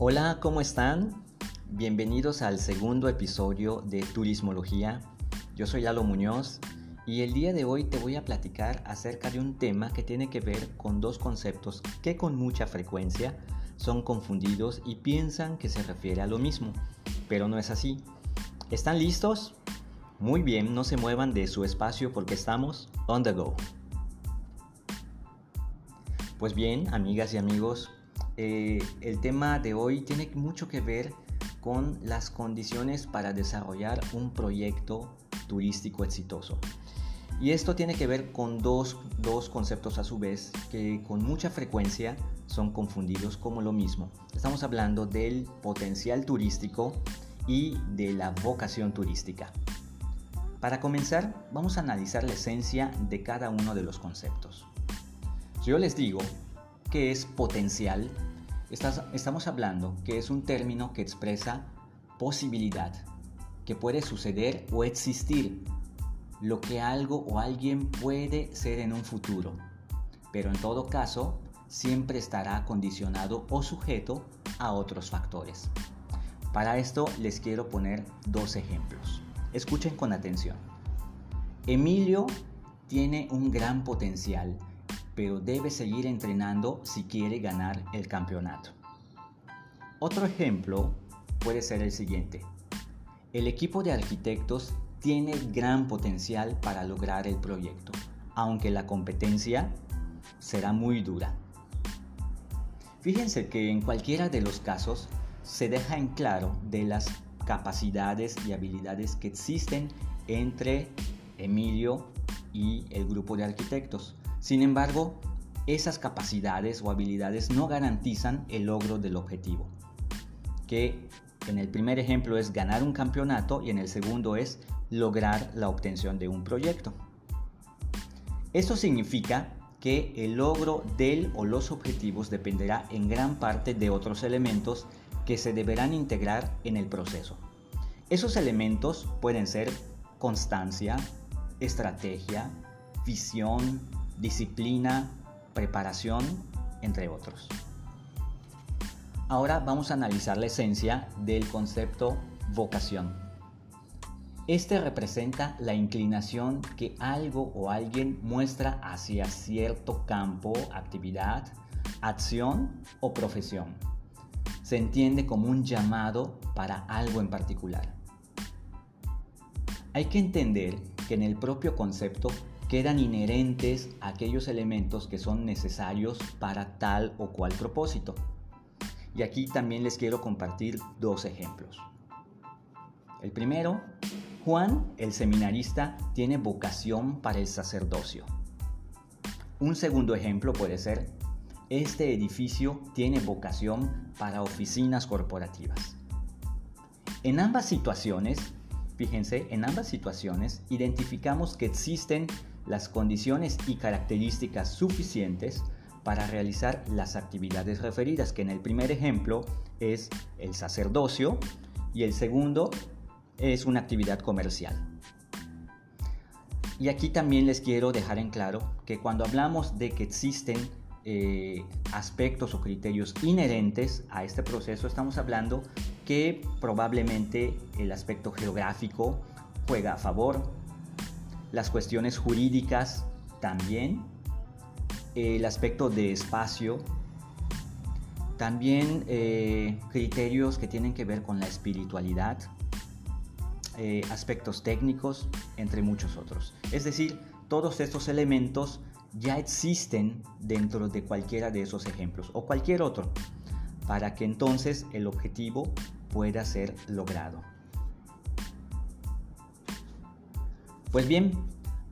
Hola, ¿cómo están? Bienvenidos al segundo episodio de Turismología. Yo soy Lalo Muñoz y el día de hoy te voy a platicar acerca de un tema que tiene que ver con dos conceptos que con mucha frecuencia son confundidos y piensan que se refiere a lo mismo, pero no es así. ¿Están listos? Muy bien, no se muevan de su espacio porque estamos on the go. Pues bien, amigas y amigos, eh, el tema de hoy tiene mucho que ver con las condiciones para desarrollar un proyecto turístico exitoso. Y esto tiene que ver con dos, dos, conceptos a su vez que con mucha frecuencia son confundidos como lo mismo. Estamos hablando del potencial turístico y de la vocación turística. Para comenzar, vamos a analizar la esencia de cada uno de los conceptos. Yo les digo que es potencial, estamos hablando que es un término que expresa posibilidad, que puede suceder o existir, lo que algo o alguien puede ser en un futuro, pero en todo caso siempre estará condicionado o sujeto a otros factores. Para esto les quiero poner dos ejemplos. Escuchen con atención. Emilio tiene un gran potencial pero debe seguir entrenando si quiere ganar el campeonato. Otro ejemplo puede ser el siguiente. El equipo de arquitectos tiene gran potencial para lograr el proyecto, aunque la competencia será muy dura. Fíjense que en cualquiera de los casos se deja en claro de las capacidades y habilidades que existen entre Emilio y el grupo de arquitectos. Sin embargo, esas capacidades o habilidades no garantizan el logro del objetivo, que en el primer ejemplo es ganar un campeonato y en el segundo es lograr la obtención de un proyecto. Esto significa que el logro del o los objetivos dependerá en gran parte de otros elementos que se deberán integrar en el proceso. Esos elementos pueden ser constancia, estrategia, visión, disciplina, preparación, entre otros. Ahora vamos a analizar la esencia del concepto vocación. Este representa la inclinación que algo o alguien muestra hacia cierto campo, actividad, acción o profesión. Se entiende como un llamado para algo en particular. Hay que entender que en el propio concepto quedan inherentes aquellos elementos que son necesarios para tal o cual propósito. Y aquí también les quiero compartir dos ejemplos. El primero, Juan, el seminarista, tiene vocación para el sacerdocio. Un segundo ejemplo puede ser, este edificio tiene vocación para oficinas corporativas. En ambas situaciones, fíjense, en ambas situaciones identificamos que existen las condiciones y características suficientes para realizar las actividades referidas, que en el primer ejemplo es el sacerdocio y el segundo es una actividad comercial. Y aquí también les quiero dejar en claro que cuando hablamos de que existen eh, aspectos o criterios inherentes a este proceso, estamos hablando que probablemente el aspecto geográfico juega a favor, las cuestiones jurídicas también, el aspecto de espacio, también eh, criterios que tienen que ver con la espiritualidad, eh, aspectos técnicos, entre muchos otros. Es decir, todos estos elementos ya existen dentro de cualquiera de esos ejemplos o cualquier otro, para que entonces el objetivo pueda ser logrado. Pues bien,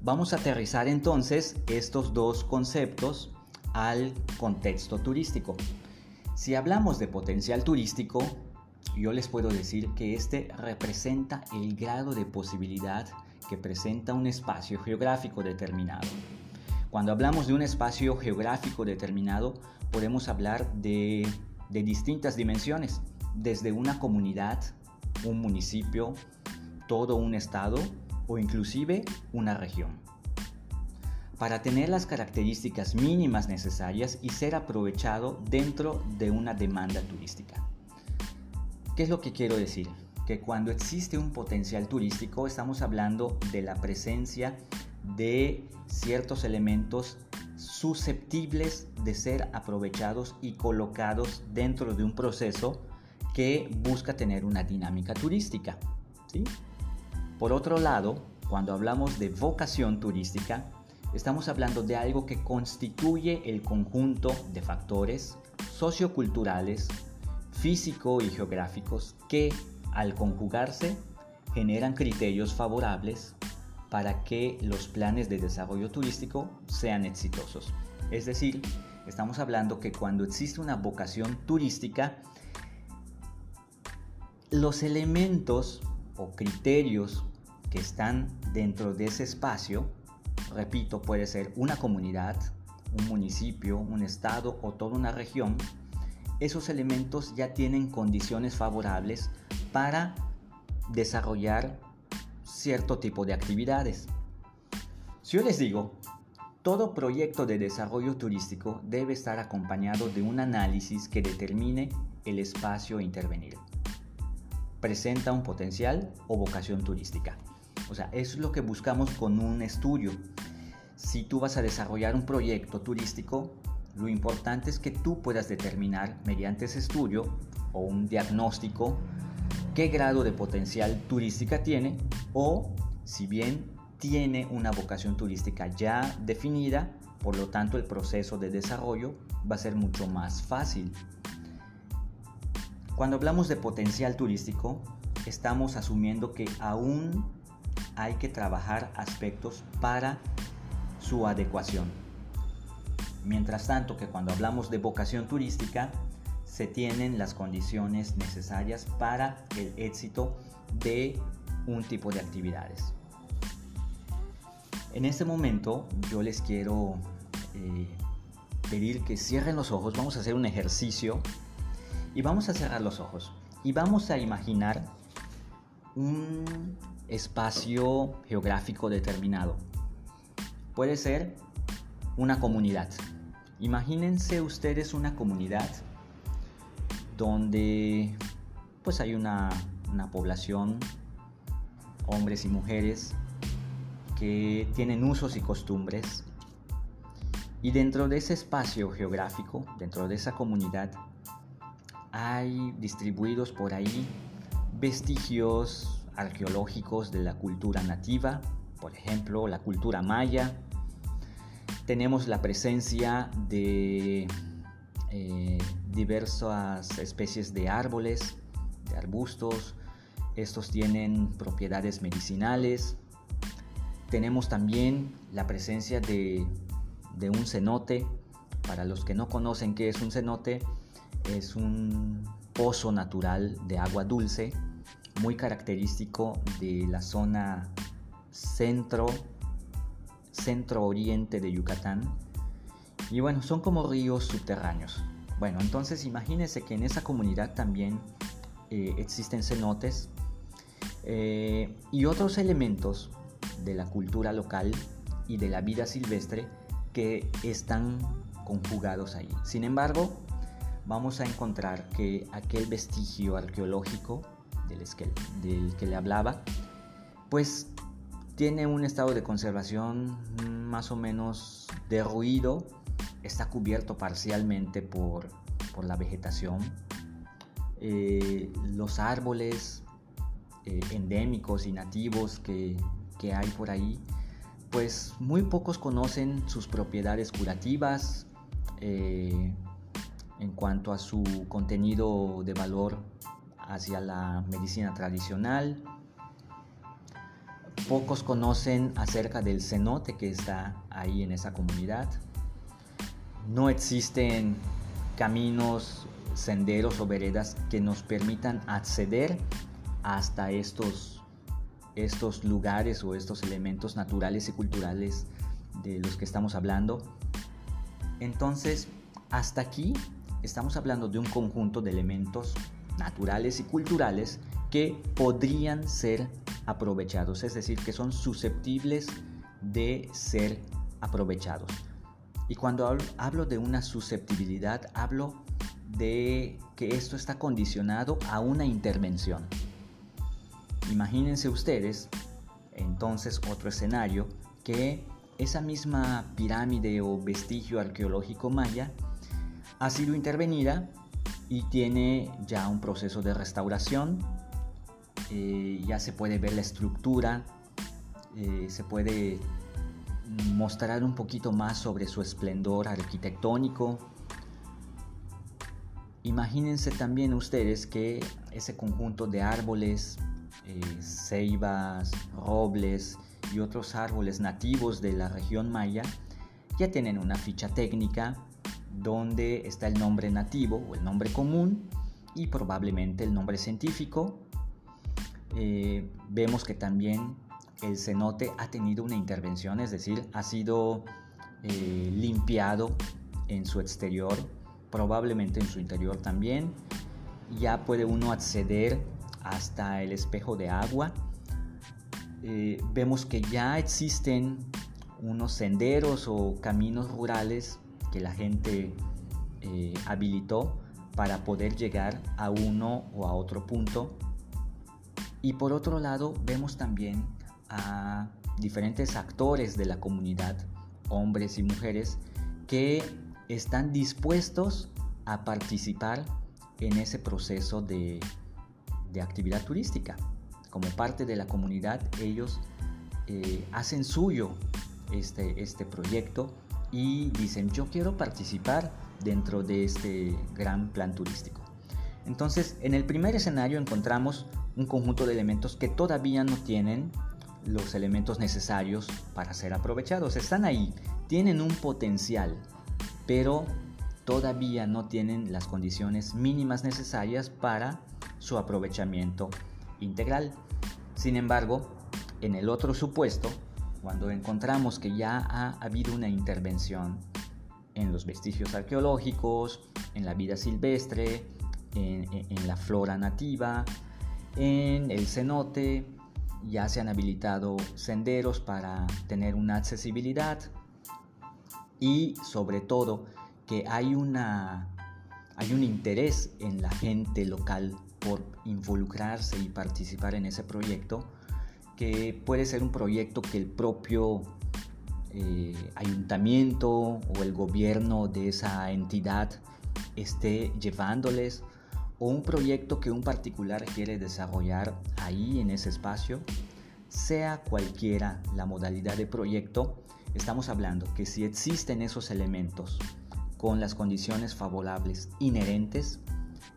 vamos a aterrizar entonces estos dos conceptos al contexto turístico. Si hablamos de potencial turístico, yo les puedo decir que este representa el grado de posibilidad que presenta un espacio geográfico determinado. Cuando hablamos de un espacio geográfico determinado, podemos hablar de, de distintas dimensiones, desde una comunidad, un municipio, todo un estado o inclusive una región. Para tener las características mínimas necesarias y ser aprovechado dentro de una demanda turística. ¿Qué es lo que quiero decir? Que cuando existe un potencial turístico estamos hablando de la presencia de ciertos elementos susceptibles de ser aprovechados y colocados dentro de un proceso que busca tener una dinámica turística. ¿sí? Por otro lado, cuando hablamos de vocación turística, estamos hablando de algo que constituye el conjunto de factores socioculturales, físico y geográficos que, al conjugarse, generan criterios favorables para que los planes de desarrollo turístico sean exitosos. Es decir, estamos hablando que cuando existe una vocación turística, los elementos o criterios que están dentro de ese espacio, repito, puede ser una comunidad, un municipio, un estado o toda una región, esos elementos ya tienen condiciones favorables para desarrollar cierto tipo de actividades. Si yo les digo, todo proyecto de desarrollo turístico debe estar acompañado de un análisis que determine el espacio a intervenir. ¿Presenta un potencial o vocación turística? O sea, eso es lo que buscamos con un estudio. Si tú vas a desarrollar un proyecto turístico, lo importante es que tú puedas determinar mediante ese estudio o un diagnóstico qué grado de potencial turística tiene o si bien tiene una vocación turística ya definida, por lo tanto el proceso de desarrollo va a ser mucho más fácil. Cuando hablamos de potencial turístico, estamos asumiendo que aún hay que trabajar aspectos para su adecuación. Mientras tanto que cuando hablamos de vocación turística, se tienen las condiciones necesarias para el éxito de un tipo de actividades. En este momento yo les quiero eh, pedir que cierren los ojos, vamos a hacer un ejercicio y vamos a cerrar los ojos y vamos a imaginar un espacio geográfico determinado. Puede ser una comunidad. Imagínense ustedes una comunidad donde pues hay una, una población, hombres y mujeres, que tienen usos y costumbres. Y dentro de ese espacio geográfico, dentro de esa comunidad, hay distribuidos por ahí vestigios arqueológicos de la cultura nativa, por ejemplo, la cultura maya. Tenemos la presencia de eh, diversas especies de árboles, de arbustos. Estos tienen propiedades medicinales. Tenemos también la presencia de, de un cenote. Para los que no conocen qué es un cenote, es un pozo natural de agua dulce muy característico de la zona centro, centro oriente de Yucatán. Y bueno, son como ríos subterráneos. Bueno, entonces imagínense que en esa comunidad también eh, existen cenotes eh, y otros elementos de la cultura local y de la vida silvestre que están conjugados ahí. Sin embargo, vamos a encontrar que aquel vestigio arqueológico del del que le hablaba, pues tiene un estado de conservación más o menos derruido, está cubierto parcialmente por, por la vegetación. Eh, los árboles eh, endémicos y nativos que, que hay por ahí, pues muy pocos conocen sus propiedades curativas eh, en cuanto a su contenido de valor hacia la medicina tradicional. Pocos conocen acerca del cenote que está ahí en esa comunidad. No existen caminos, senderos o veredas que nos permitan acceder hasta estos, estos lugares o estos elementos naturales y culturales de los que estamos hablando. Entonces, hasta aquí estamos hablando de un conjunto de elementos naturales y culturales que podrían ser aprovechados, es decir, que son susceptibles de ser aprovechados. Y cuando hablo de una susceptibilidad, hablo de que esto está condicionado a una intervención. Imagínense ustedes, entonces, otro escenario, que esa misma pirámide o vestigio arqueológico maya ha sido intervenida y tiene ya un proceso de restauración. Eh, ya se puede ver la estructura, eh, se puede mostrar un poquito más sobre su esplendor arquitectónico. Imagínense también ustedes que ese conjunto de árboles, eh, ceibas, robles y otros árboles nativos de la región maya ya tienen una ficha técnica donde está el nombre nativo o el nombre común y probablemente el nombre científico. Eh, vemos que también el cenote ha tenido una intervención, es decir, ha sido eh, limpiado en su exterior, probablemente en su interior también. Ya puede uno acceder hasta el espejo de agua. Eh, vemos que ya existen unos senderos o caminos rurales que la gente eh, habilitó para poder llegar a uno o a otro punto. Y por otro lado, vemos también a diferentes actores de la comunidad, hombres y mujeres, que están dispuestos a participar en ese proceso de, actividad turística. Como parte de la comunidad, ellos eh, hacen suyo este, este proyecto y dicen, yo quiero participar dentro de este gran plan turístico. Entonces, en el primer escenario encontramos un conjunto de elementos que todavía no tienen los elementos necesarios para ser aprovechados. Están ahí, tienen un potencial, pero todavía no tienen las condiciones mínimas necesarias para su aprovechamiento integral. Sin embargo, en el otro supuesto, cuando encontramos que ya ha habido una intervención en los vestigios arqueológicos, en la vida silvestre, en, en la flora nativa, en el cenote, ya se han habilitado senderos para tener una accesibilidad. Y sobre todo que hay, una, hay un interés en la gente local por involucrarse y participar en ese proyecto que puede ser un proyecto que el propio eh, ayuntamiento o el gobierno de esa entidad esté llevándoles o un proyecto que un particular quiere desarrollar ahí en ese espacio, sea cualquiera la modalidad de proyecto, estamos hablando que si existen esos elementos con las condiciones favorables inherentes,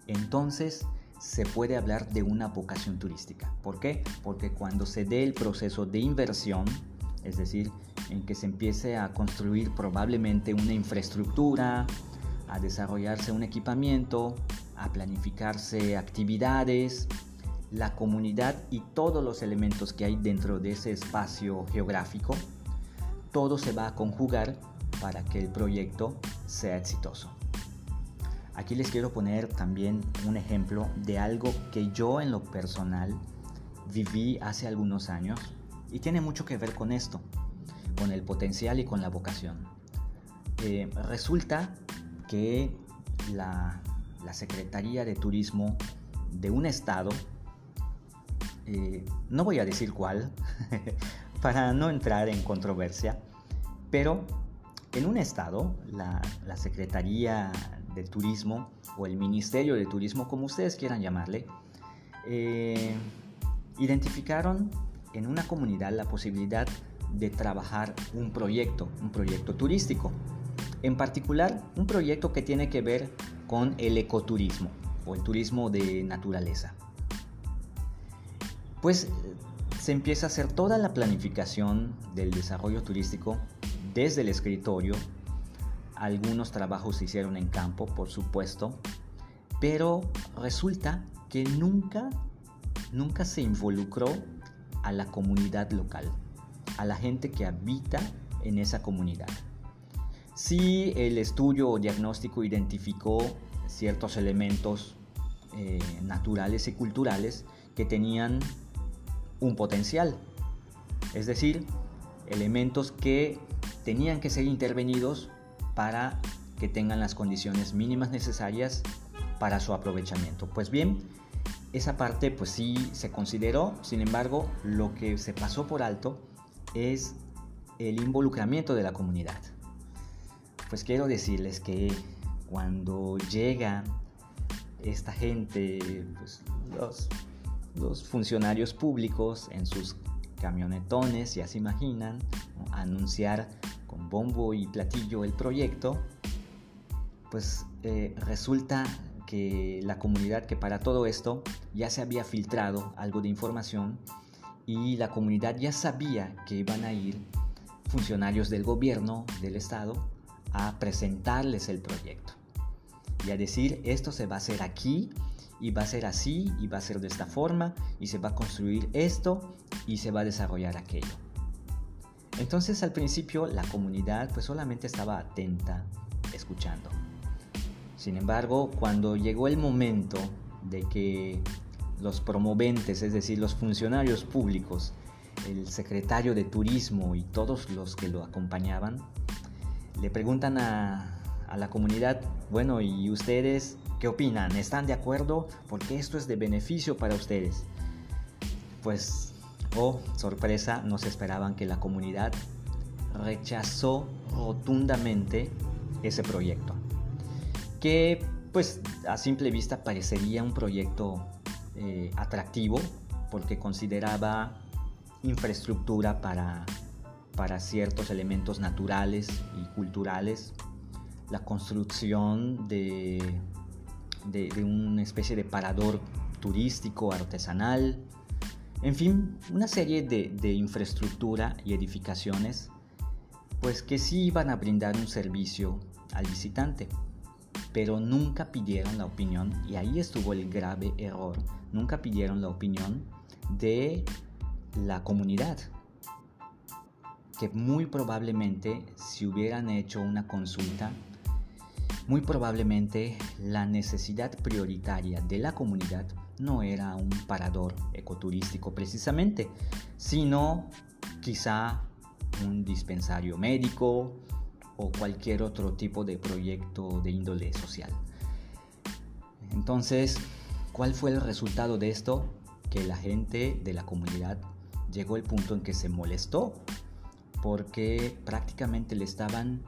entonces se puede hablar de una vocación turística. ¿Por qué? Porque cuando se dé el proceso de inversión, es decir, en que se empiece a construir probablemente una infraestructura, a desarrollarse un equipamiento, a planificarse actividades, la comunidad y todos los elementos que hay dentro de ese espacio geográfico, todo se va a conjugar para que el proyecto sea exitoso. Aquí les quiero poner también un ejemplo de algo que yo en lo personal viví hace algunos años y tiene mucho que ver con esto, con el potencial y con la vocación. Eh, resulta que la la Secretaría de Turismo de un estado, eh, no voy a decir cuál, para no entrar en controversia, pero en un estado, la, Secretaría de Turismo o el Ministerio de Turismo, como ustedes quieran llamarle, eh, identificaron en una comunidad la posibilidad de trabajar un proyecto, un proyecto turístico. En particular, un proyecto que tiene que ver con el ecoturismo o el turismo de naturaleza. Pues se empieza a hacer toda la planificación del desarrollo turístico desde el escritorio. Algunos trabajos se hicieron en campo, por supuesto, pero resulta que nunca, nunca se involucró a la comunidad local, a la gente que habita en esa comunidad. Si el estudio o diagnóstico identificó ciertos elementos eh, naturales y culturales que tenían un potencial, es decir, elementos que tenían que ser intervenidos para que tengan las condiciones mínimas necesarias para su aprovechamiento. Pues bien, esa parte pues sí se consideró, sin embargo, lo que se pasó por alto es el involucramiento de la comunidad. Pues quiero decirles que cuando llega esta gente, pues, los, los funcionarios públicos en sus camionetones, ya se imaginan, anunciar con bombo y platillo el proyecto, pues eh, resulta que la comunidad que para todo esto ya se había filtrado algo de información y la comunidad ya sabía que iban a ir funcionarios del gobierno, del Estado, a presentarles el proyecto y a decir esto se va a hacer aquí y va a ser así y va a ser de esta forma y se va a construir esto y se va a desarrollar aquello. Entonces al principio la comunidad pues solamente estaba atenta, escuchando. Sin embargo, cuando llegó el momento de que los promoventes, es decir, los funcionarios públicos, el secretario de turismo y todos los que lo acompañaban, le preguntan a, la comunidad, bueno, ¿y ustedes qué opinan? ¿Están de acuerdo? Porque esto es de beneficio para ustedes. Pues, oh, sorpresa, no se esperaban que la comunidad rechazó rotundamente ese proyecto. Que, pues, a simple vista parecería un proyecto eh, atractivo porque consideraba infraestructura para, para ciertos elementos naturales y culturales la construcción de, de, una especie de parador turístico, artesanal, en fin, una serie de, infraestructura y edificaciones, pues que sí iban a brindar un servicio al visitante, pero nunca pidieron la opinión, y ahí estuvo el grave error, nunca pidieron la opinión de la comunidad, que muy probablemente si hubieran hecho una consulta muy probablemente la necesidad prioritaria de la comunidad no era un parador ecoturístico precisamente, sino quizá un dispensario médico o cualquier otro tipo de proyecto de índole social. Entonces, ¿cuál fue el resultado de esto? Que la gente de la comunidad llegó al punto en que se molestó porque prácticamente le estaban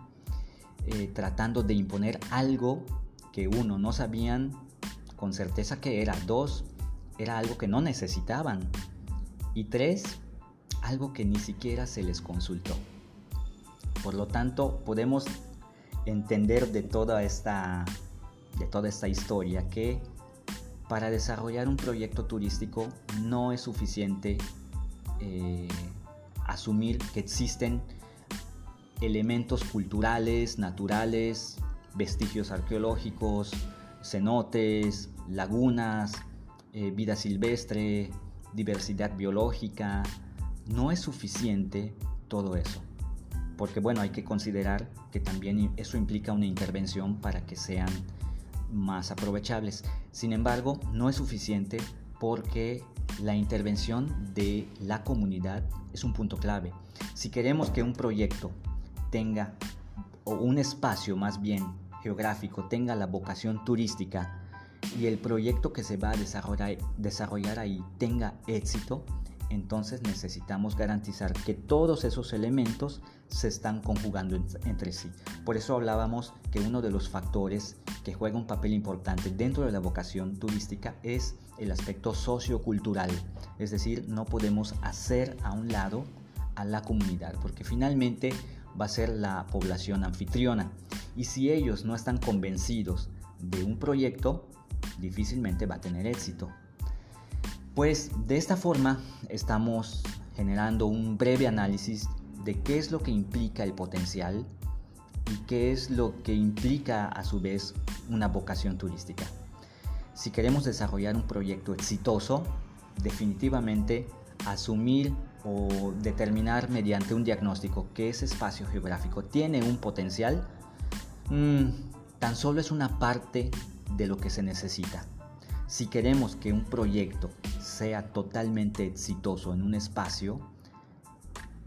eh, tratando de imponer algo que uno no sabían con certeza que era, dos, era algo que no necesitaban y tres, algo que ni siquiera se les consultó. Por lo tanto, podemos entender de toda esta, de toda esta historia que para desarrollar un proyecto turístico no es suficiente eh, asumir que existen elementos culturales, naturales, vestigios arqueológicos, cenotes, lagunas, eh, vida silvestre, diversidad biológica. No es suficiente todo eso, porque bueno, hay que considerar que también eso implica una intervención para que sean más aprovechables. Sin embargo, no es suficiente porque la intervención de la comunidad es un punto clave. Si queremos que un proyecto tenga, o un espacio más bien geográfico, tenga la vocación turística y el proyecto que se va a desarrollar, desarrollar ahí tenga éxito, entonces necesitamos garantizar que todos esos elementos se están conjugando entre sí. Por eso hablábamos que uno de los factores que juega un papel importante dentro de la vocación turística es el aspecto sociocultural. Es decir, no podemos hacer a un lado a la comunidad, porque finalmente va a ser la población anfitriona. Y si ellos no están convencidos de un proyecto, difícilmente va a tener éxito. Pues de esta forma estamos generando un breve análisis de qué es lo que implica el potencial y qué es lo que implica a su vez una vocación turística. Si queremos desarrollar un proyecto exitoso, definitivamente asumir o determinar mediante un diagnóstico que ese espacio geográfico tiene un potencial, mm, tan solo es una parte de lo que se necesita. Si queremos que un proyecto sea totalmente exitoso en un espacio,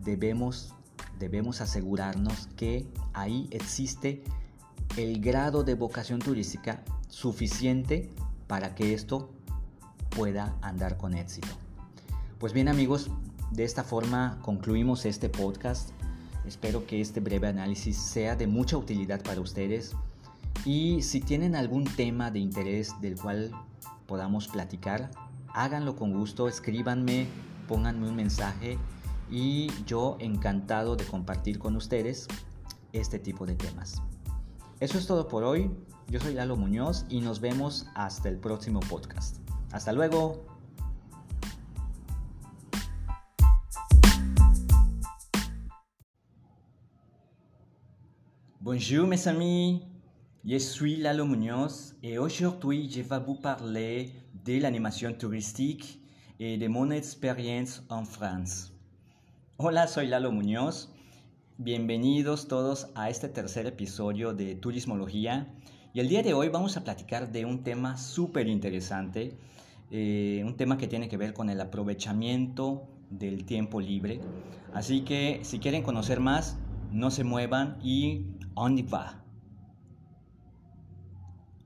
debemos, debemos asegurarnos que ahí existe el grado de vocación turística suficiente para que esto pueda andar con éxito. Pues bien amigos, de esta forma concluimos este podcast. Espero que este breve análisis sea de mucha utilidad para ustedes y si tienen algún tema de interés del cual podamos platicar, háganlo con gusto, escríbanme, pónganme un mensaje y yo encantado de compartir con ustedes este tipo de temas. Eso es todo por hoy. Yo soy Lalo Muñoz y nos vemos hasta el próximo podcast. Hasta luego. Bonjour mes amis, je suis Lalo Muñoz et aujourd'hui je vais vous parler de l'animation touristique et de mon expérience en France. Hola, soy Lalo Muñoz. Bienvenidos todos a este tercer episodio de Turismología. Y el día de hoy vamos a platicar de un tema súper interesante, eh, un tema que tiene que ver con el aprovechamiento del tiempo libre. Así que si quieren conocer más, no se muevan y on va.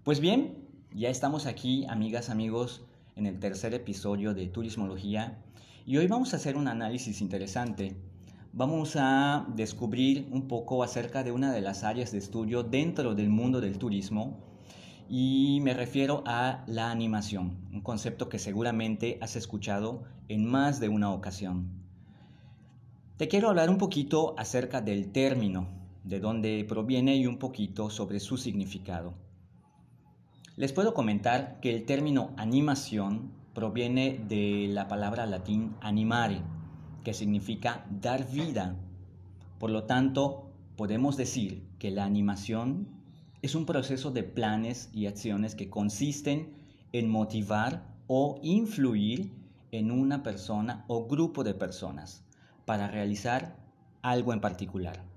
Pues bien, ya estamos aquí, amigas, amigos, en el tercer episodio de Turismología y hoy vamos a hacer un análisis interesante. Vamos a descubrir un poco acerca de una de las áreas de estudio dentro del mundo del turismo y me refiero a la animación, un concepto que seguramente has escuchado en más de una ocasión. Te quiero hablar un poquito acerca del término de dónde proviene y un poquito sobre su significado. Les puedo comentar que el término animación proviene de la palabra latín animare, que significa dar vida. Por lo tanto, podemos decir que la animación es un proceso de planes y acciones que consisten en motivar o influir en una persona o grupo de personas para realizar algo en particular.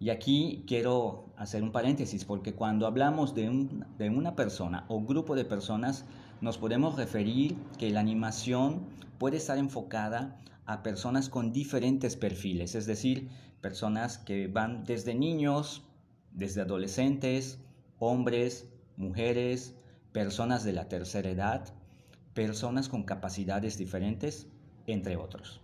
Y aquí quiero hacer un paréntesis porque cuando hablamos de, una persona o grupo de personas, nos podemos referir que la animación puede estar enfocada a personas con diferentes perfiles, es decir, personas que van desde niños, desde adolescentes, hombres, mujeres, personas de la tercera edad, personas con capacidades diferentes, entre otros.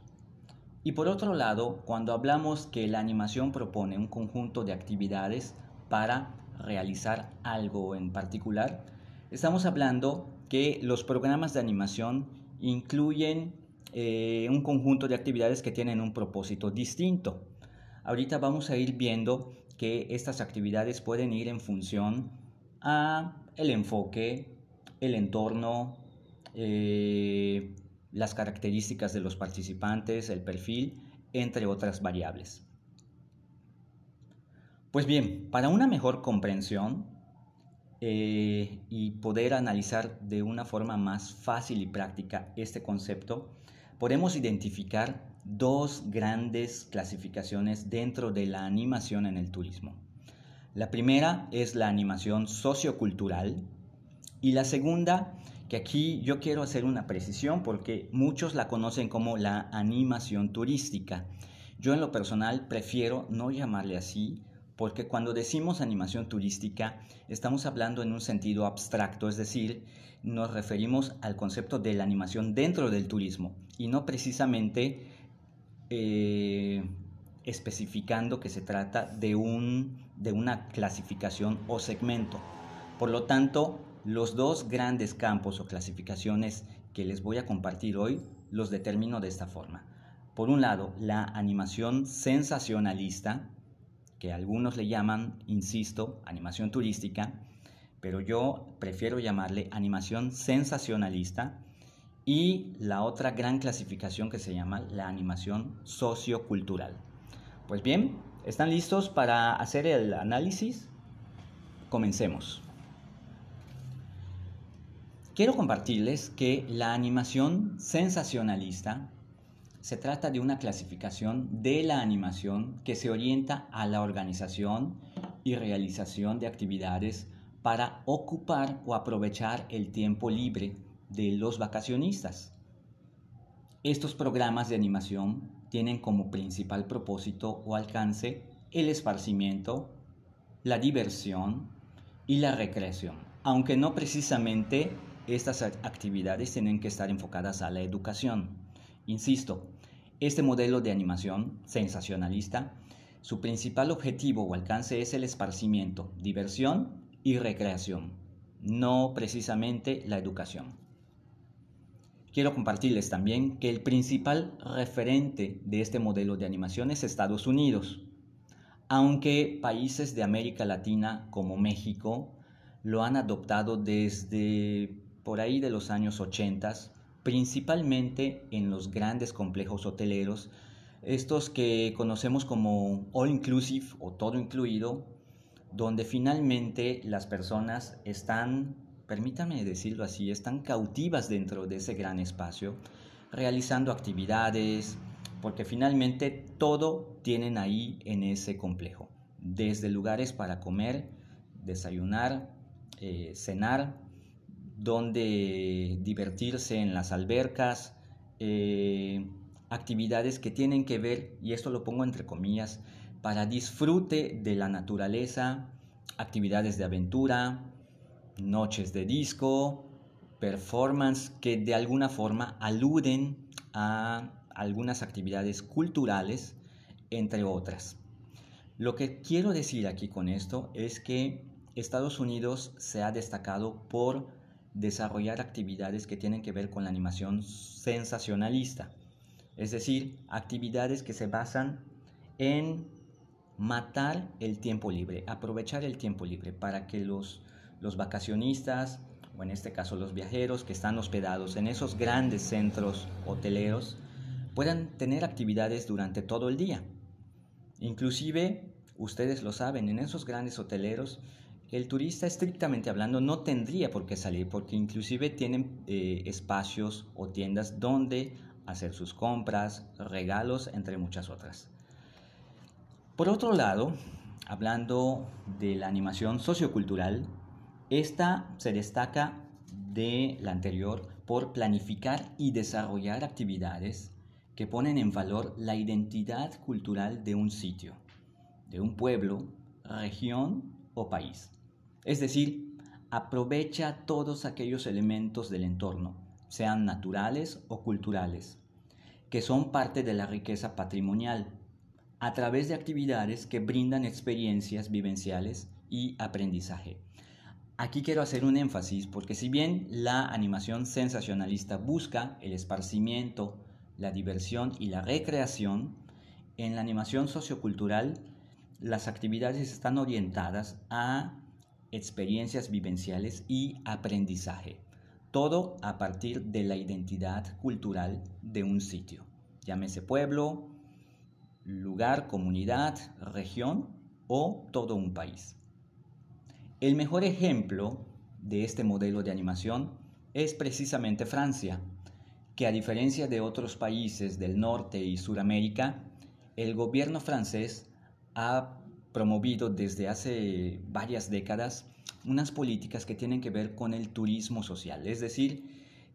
Y por otro lado, cuando hablamos que la animación propone un conjunto de actividades para realizar algo en particular, estamos hablando que los programas de animación incluyen eh, un conjunto de actividades que tienen un propósito distinto. Ahorita vamos a ir viendo que estas actividades pueden ir en función a el enfoque, el entorno, eh, las características de los participantes, el perfil, entre otras variables. Pues bien, para una mejor comprensión eh, y poder analizar de una forma más fácil y práctica este concepto, podemos identificar dos grandes clasificaciones dentro de la animación en el turismo. La primera es la animación sociocultural y la segunda que aquí yo quiero hacer una precisión porque muchos la conocen como la animación turística. Yo en lo personal prefiero no llamarle así porque cuando decimos animación turística estamos hablando en un sentido abstracto, es decir, nos referimos al concepto de la animación dentro del turismo y no precisamente eh, especificando que se trata de, un, de una clasificación o segmento. Por lo tanto, los dos grandes campos o clasificaciones que les voy a compartir hoy los determino de esta forma. Por un lado, la animación sensacionalista, que algunos le llaman, insisto, animación turística, pero yo prefiero llamarle animación sensacionalista, y la otra gran clasificación que se llama la animación sociocultural. Pues bien, ¿están listos para hacer el análisis? Comencemos. Quiero compartirles que la animación sensacionalista se trata de una clasificación de la animación que se orienta a la organización y realización de actividades para ocupar o aprovechar el tiempo libre de los vacacionistas. Estos programas de animación tienen como principal propósito o alcance el esparcimiento, la diversión y la recreación aunque no precisamente estas actividades tienen que estar enfocadas a la educación. Insisto, este modelo de animación sensacionalista, su principal objetivo o alcance es el esparcimiento, diversión y recreación, no precisamente la educación. Quiero compartirles también que el principal referente de este modelo de animación es Estados Unidos, aunque países de América Latina como México lo han adoptado desde por ahí de los años 80, principalmente en los grandes complejos hoteleros, estos que conocemos como all inclusive o todo incluido, donde finalmente las personas están permítame decirlo así, están cautivas dentro de ese gran espacio, realizando actividades, porque finalmente todo tienen ahí en ese complejo, desde lugares para comer, desayunar, eh, cenar, donde divertirse en las albercas, eh, actividades que tienen que ver, y esto lo pongo entre comillas, para disfrute de la naturaleza, actividades de aventura, noches de disco, performance que de alguna forma aluden a algunas actividades culturales, entre otras. Lo que quiero decir aquí con esto es que Estados Unidos se ha destacado por desarrollar actividades que tienen que ver con la animación sensacionalista, es decir, actividades que se basan en matar el tiempo libre, aprovechar el tiempo libre para que los los vacacionistas, o en este caso los viajeros que están hospedados en esos grandes centros hoteleros, puedan tener actividades durante todo el día. Inclusive, ustedes lo saben, en esos grandes hoteleros, el turista estrictamente hablando no tendría por qué salir porque inclusive tienen eh, espacios o tiendas donde hacer sus compras, regalos, entre muchas otras. Por otro lado, hablando de la animación sociocultural, esta se destaca de la anterior por planificar y desarrollar actividades que ponen en valor la identidad cultural de un sitio, de un pueblo, región o país. Es decir, aprovecha todos aquellos elementos del entorno, sean naturales o culturales, que son parte de la riqueza patrimonial, a través de actividades que brindan experiencias vivenciales y aprendizaje. Aquí quiero hacer un énfasis porque si bien la animación sensacionalista busca el esparcimiento, la diversión y la recreación, en la animación sociocultural las actividades están orientadas a experiencias vivenciales y aprendizaje. Todo a partir de la identidad cultural de un sitio, llámese pueblo, lugar, comunidad, región o todo un país. El mejor ejemplo de este modelo de animación es precisamente Francia, que a diferencia de otros países del norte y Suramérica, el gobierno francés ha promovido desde hace varias décadas unas políticas que tienen que ver con el turismo social, es decir,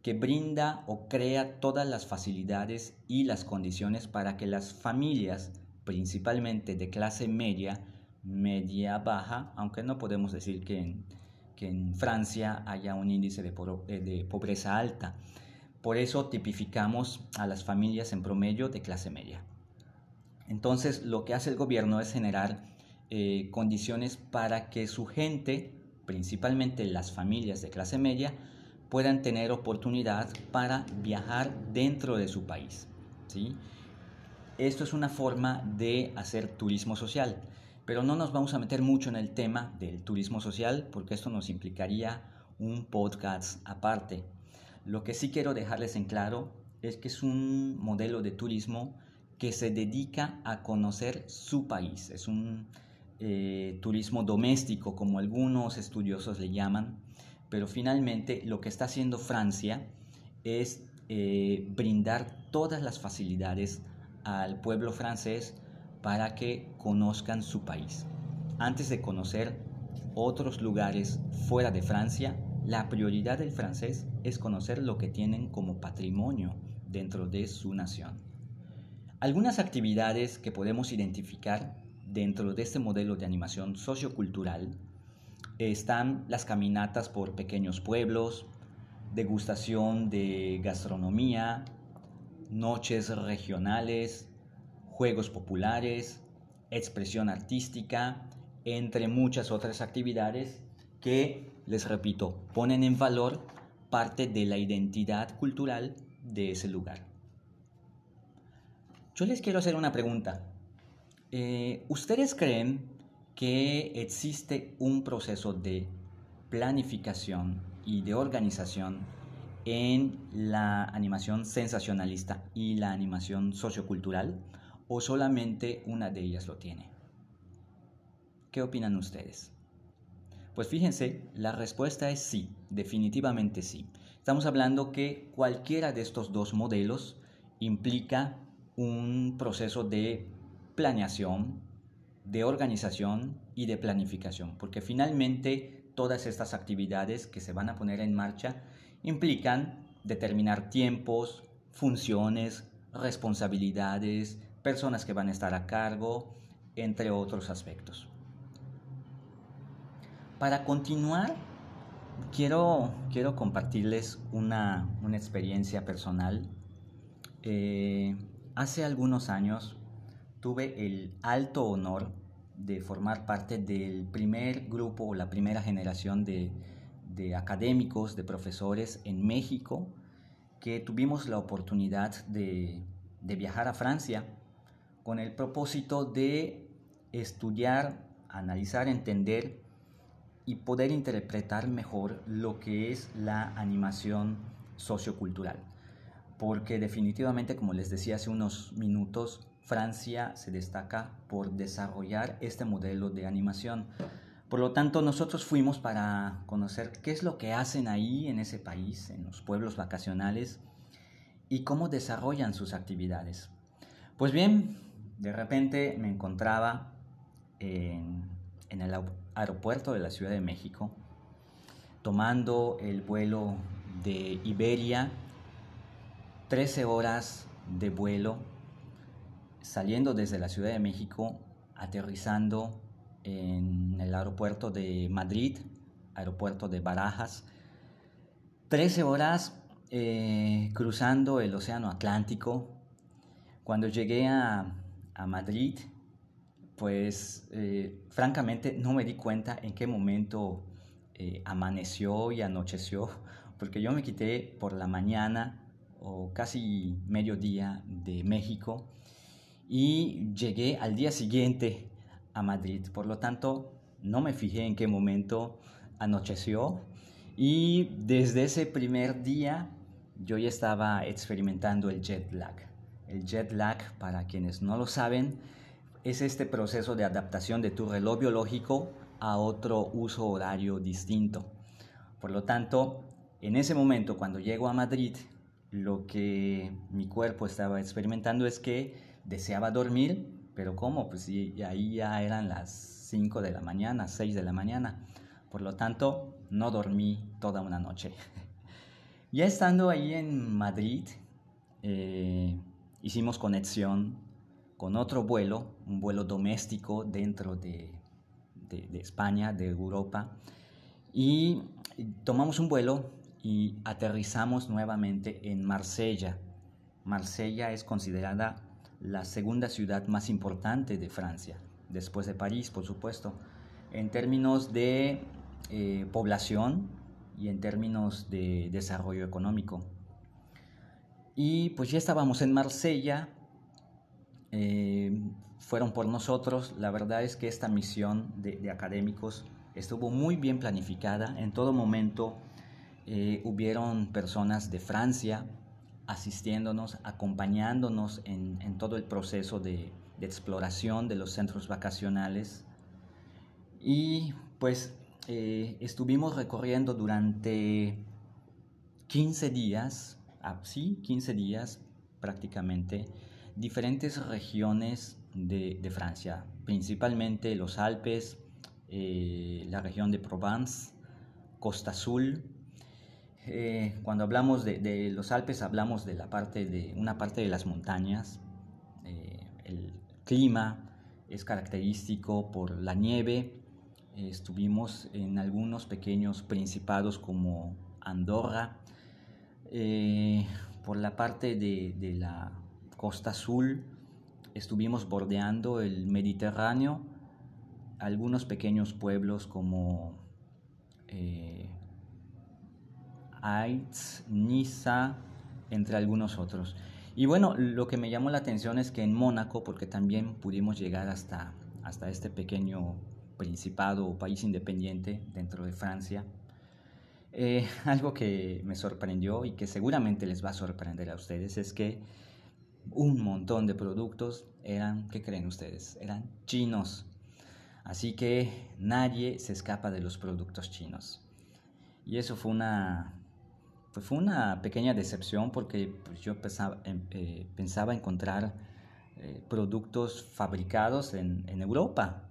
que brinda o crea todas las facilidades y las condiciones para que las familias, principalmente de clase media, media baja, aunque no podemos decir que en, que en Francia haya un índice de, eh, de, pobreza alta. Por eso tipificamos a las familias en promedio de clase media. Entonces lo que hace el gobierno es generar eh, condiciones para que su gente, principalmente las familias de clase media, puedan tener oportunidad para viajar dentro de su país. ¿sí? Esto es una forma de hacer turismo social. Pero no nos vamos a meter mucho en el tema del turismo social porque esto nos implicaría un podcast aparte. Lo que sí quiero dejarles en claro es que es un modelo de turismo que se dedica a conocer su país. Es un eh, turismo doméstico, como algunos estudiosos le llaman, pero finalmente lo que está haciendo Francia es eh, brindar todas las facilidades al pueblo francés para que conozcan su país. Antes de conocer otros lugares fuera de Francia, la prioridad del francés es conocer lo que tienen como patrimonio dentro de su nación. Algunas actividades que podemos identificar dentro de este modelo de animación sociocultural están las caminatas por pequeños pueblos, degustación de gastronomía, noches regionales, juegos populares, expresión artística, entre muchas otras actividades que, les repito, ponen en valor parte de la identidad cultural de ese lugar. Yo les quiero hacer una pregunta. Eh, ¿Ustedes creen que existe un proceso de planificación y de organización en la animación sensacionalista y la animación sociocultural o solamente una de ellas lo tiene? ¿Qué opinan ustedes? Pues fíjense, la respuesta es sí, definitivamente sí. Estamos hablando que cualquiera de estos dos modelos implica un proceso de planeación, de organización y de planificación, porque finalmente todas estas actividades que se van a poner en marcha implican determinar tiempos, funciones, responsabilidades, personas que van a estar a cargo, entre otros aspectos. Para continuar, quiero, quiero compartirles una, experiencia personal. Eh, hace algunos años tuve el alto honor de formar parte del primer grupo o la primera generación de, académicos, de profesores en México, que tuvimos la oportunidad de, de viajar a Francia con el propósito de estudiar, analizar, entender y poder interpretar mejor lo que es la animación sociocultural. Porque definitivamente, como les decía hace unos minutos, Francia se destaca por desarrollar este modelo de animación. Por lo tanto, nosotros fuimos para conocer qué es lo que hacen ahí en ese país, en los pueblos vacacionales, y cómo desarrollan sus actividades. Pues bien, de repente me encontraba en, el aeropuerto de la Ciudad de México, tomando el vuelo de Iberia, 13 horas de vuelo, saliendo desde la Ciudad de México, aterrizando en el aeropuerto de Madrid, aeropuerto de Barajas, 13 horas eh, cruzando el Océano Atlántico. Cuando llegué a, a Madrid, pues eh, francamente no me di cuenta en qué momento eh, amaneció y anocheció, porque yo me quité por la mañana o casi mediodía de México y llegué al día siguiente a Madrid. Por lo tanto, no me fijé en qué momento anocheció y desde ese primer día yo ya estaba experimentando el jet lag. El jet lag, para quienes no lo saben, es este proceso de adaptación de tu reloj biológico a otro uso horario distinto. Por lo tanto, en ese momento, cuando llego a Madrid, lo que mi cuerpo estaba experimentando es que deseaba dormir, pero ¿cómo? Pues ahí ya eran las 5 de la mañana, 6 de la mañana. Por lo tanto, no dormí toda una noche. ya estando ahí en Madrid, eh, hicimos conexión con otro vuelo, un vuelo doméstico dentro de, España, de Europa, y tomamos un vuelo y aterrizamos nuevamente en Marsella. Marsella es considerada la segunda ciudad más importante de Francia, después de París, por supuesto, en términos de eh, población y en términos de desarrollo económico. Y pues ya estábamos en Marsella, eh, fueron por nosotros. La verdad es que esta misión de, académicos estuvo muy bien planificada. En todo momento eh, hubieron personas de Francia asistiéndonos, acompañándonos en, todo el proceso de, exploración de los centros vacacionales. Y pues eh, estuvimos recorriendo durante 15 días, ah, sí, 15 días prácticamente, diferentes regiones de, Francia, principalmente los Alpes, eh, la región de Provence, Costa Azul. Eh, cuando hablamos de, los Alpes hablamos de la parte de una parte de las montañas. Eh, el clima es característico por la nieve, estuvimos en algunos pequeños principados como Andorra, eh, por la parte de, de, la costa azul estuvimos bordeando el Mediterráneo, algunos pequeños pueblos como eh, Aitz, Niza, entre algunos otros. Y bueno, lo que me llamó la atención es que en Mónaco, porque también pudimos llegar hasta, hasta este pequeño principado o país independiente dentro de Francia, eh, algo que me sorprendió y que seguramente les va a sorprender a ustedes es que un montón de productos eran, ¿qué creen ustedes? Eran chinos. Así que nadie se escapa de los productos chinos. Y eso fue una, pues fue una pequeña decepción porque pues, yo pensaba, em, eh, pensaba encontrar eh, productos fabricados en, en Europa,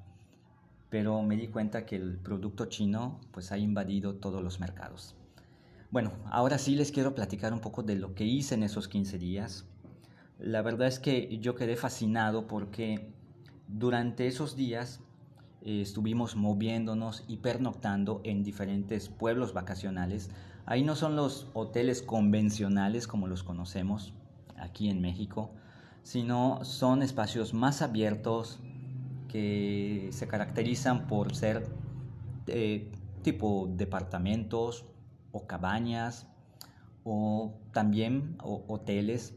pero me di cuenta que el producto chino pues ha invadido todos los mercados. Bueno, ahora sí les quiero platicar un poco de lo que hice en esos 15 días. La verdad es que yo quedé fascinado porque durante esos días eh, estuvimos moviéndonos y pernoctando en diferentes pueblos vacacionales. Ahí no son los hoteles convencionales como los conocemos aquí en México, sino son espacios más abiertos, que se caracterizan por ser eh, tipo departamentos o cabañas o también hoteles,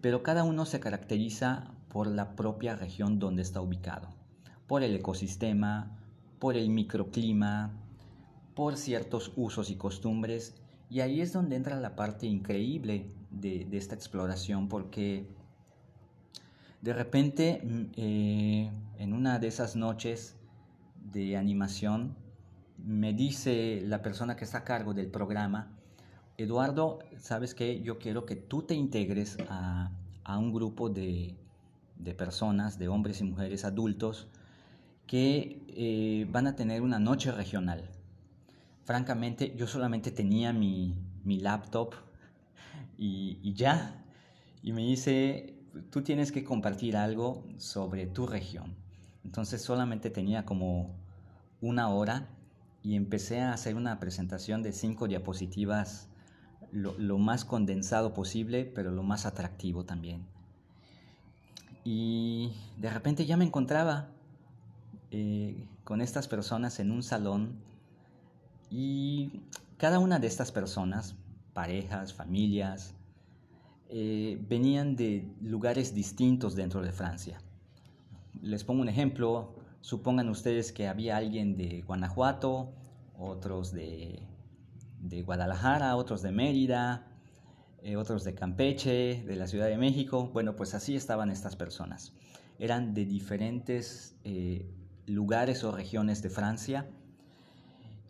pero cada uno se caracteriza por la propia región donde está ubicado, por el ecosistema, por el microclima, por ciertos usos y costumbres, y ahí es donde entra la parte increíble de, de esta exploración, porque de repente, mm, eh, en una de esas noches de animación, me dice la persona que está a cargo del programa, Eduardo, ¿sabes qué? Yo quiero que tú te integres a, un grupo de, personas, de hombres y mujeres adultos, que eh, van a tener una noche regional. Francamente, yo solamente tenía mi, laptop y, y ya. Y me dice, tú tienes que compartir algo sobre tu región. Entonces solamente tenía como una hora y empecé a hacer una presentación de cinco diapositivas, lo, más condensado posible, pero lo más atractivo también. Y de repente ya me encontraba eh, con estas personas en un salón y cada una de estas personas, parejas, familias, eh, venían de lugares distintos dentro de Francia. Les pongo un ejemplo, supongan ustedes que había alguien de Guanajuato, otros de, de Guadalajara, otros de Mérida, eh, otros de Campeche, de la Ciudad de México. Bueno, pues así estaban estas personas. Eran de diferentes eh, lugares o regiones de Francia.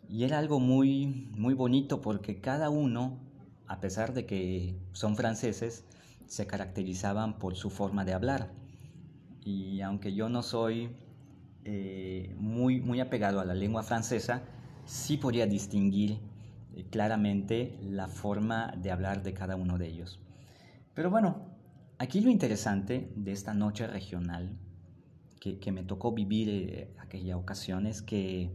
Y era algo muy, muy bonito porque cada uno a pesar de que son franceses, se caracterizaban por su forma de hablar. Y aunque yo no soy eh, muy, muy apegado a la lengua francesa, sí podía distinguir eh, claramente la forma de hablar de cada uno de ellos. Pero bueno, aquí lo interesante de esta noche regional que, que me tocó vivir eh, aquella ocasión es que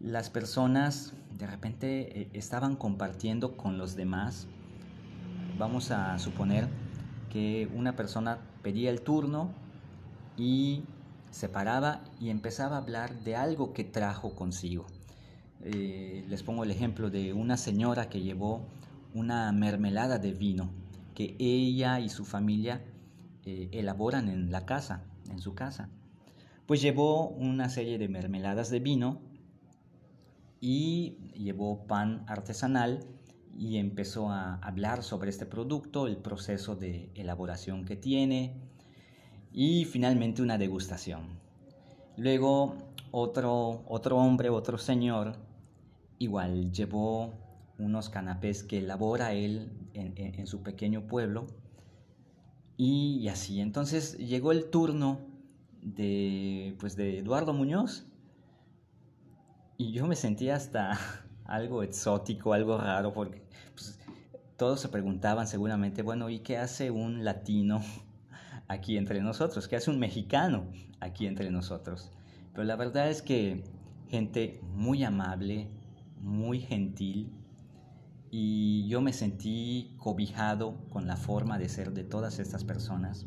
las personas de repente eh, estaban compartiendo con los demás. Vamos a suponer que una persona pedía el turno y se paraba y empezaba a hablar de algo que trajo consigo. Eh, les pongo el ejemplo de una señora que llevó una mermelada de vino que ella y su familia eh, elaboran en la casa, en su casa. Pues llevó una serie de mermeladas de vino y llevó pan artesanal y empezó a hablar sobre este producto, el proceso de elaboración que tiene y finalmente una degustación. Luego otro, otro hombre, otro señor, igual llevó unos canapés que elabora él en, su pequeño pueblo y, así. Entonces llegó el turno de, pues, de Eduardo Muñoz y yo me sentía hasta algo exótico, algo raro, porque pues, todos se preguntaban seguramente, bueno, ¿y qué hace un latino aquí entre nosotros? ¿Qué hace un mexicano aquí entre nosotros? Pero la verdad es que gente muy amable, muy gentil, y yo me sentí cobijado con la forma de ser de todas estas personas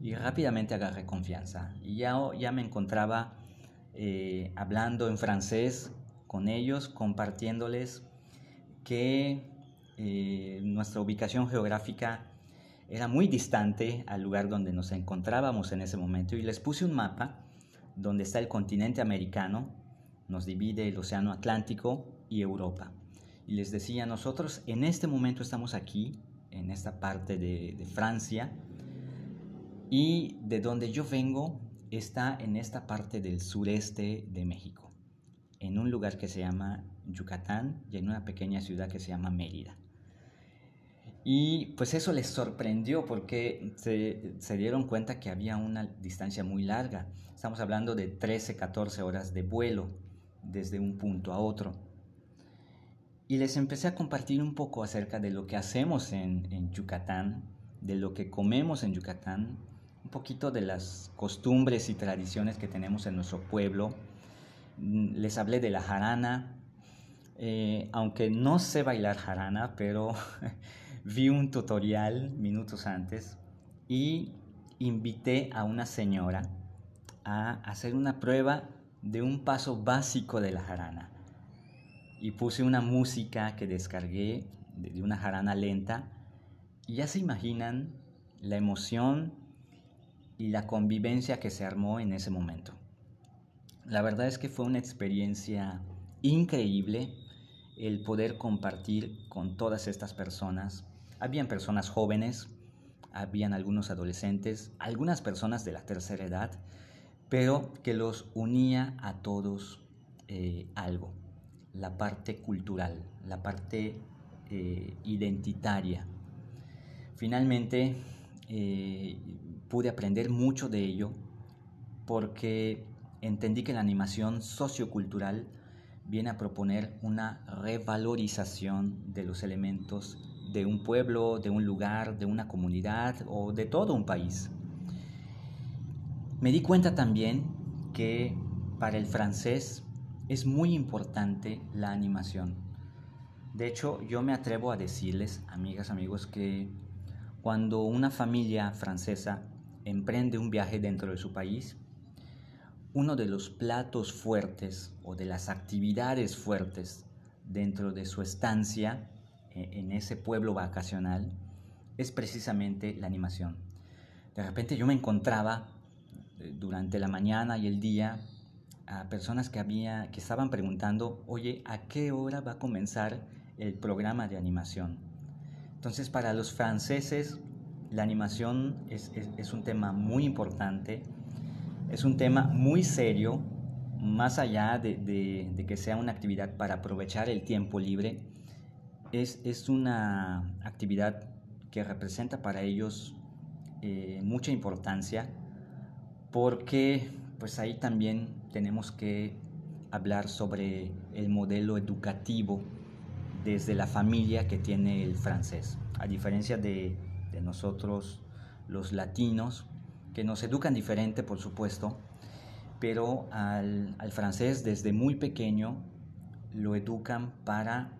y rápidamente agarré confianza. Y ya, ya me encontraba eh, hablando en francés con ellos, compartiéndoles que eh, nuestra ubicación geográfica era muy distante al lugar donde nos encontrábamos en ese momento y les puse un mapa donde está el continente americano, nos divide el Océano Atlántico y Europa. Y les decía, nosotros en este momento estamos aquí, en esta parte de, de Francia, y de donde yo vengo está en esta parte del sureste de México, en un lugar que se llama Yucatán y en una pequeña ciudad que se llama Mérida. Y pues eso les sorprendió porque se, dieron cuenta que había una distancia muy larga. Estamos hablando de 13, 14 horas de vuelo desde un punto a otro. Y les empecé a compartir un poco acerca de lo que hacemos en, en Yucatán, de lo que comemos en Yucatán, un poquito de las costumbres y tradiciones que tenemos en nuestro pueblo. Mm, les hablé de la jarana, eh, aunque no sé bailar jarana, pero vi un tutorial minutos antes y invité a una señora a hacer una prueba de un paso básico de la jarana. Y puse una música que descargué de una jarana lenta y ya se imaginan la emoción y la convivencia que se armó en ese momento. La verdad es que fue una experiencia increíble el poder compartir con todas estas personas. Habían personas jóvenes, habían algunos adolescentes, algunas personas de la tercera edad, pero que los unía a todos eh, algo, la parte cultural, la parte eh, identitaria. Finalmente, eh, pude aprender mucho de ello porque entendí que la animación sociocultural viene a proponer una revalorización de los elementos de un pueblo, de un lugar, de una comunidad o de todo un país. Me di cuenta también que para el francés es muy importante la animación. De hecho, yo me atrevo a decirles, amigas, amigos, que cuando una familia francesa emprende un viaje dentro de su país, uno de los platos fuertes o de las actividades fuertes dentro de su estancia eh, en ese pueblo vacacional es precisamente la animación. De repente yo me encontraba eh, durante la mañana y el día a personas que, había, que estaban preguntando, oye, ¿a qué hora va a comenzar el programa de animación? Entonces para los franceses la animación es, un tema muy importante, es un tema muy serio, más allá de, que sea una actividad para aprovechar el tiempo libre, es, una actividad que representa para ellos eh, mucha importancia porque pues ahí también tenemos que hablar sobre el modelo educativo desde la familia que tiene el francés. A diferencia de, de nosotros los latinos, que nos educan diferente, por supuesto, pero al, francés desde muy pequeño lo educan para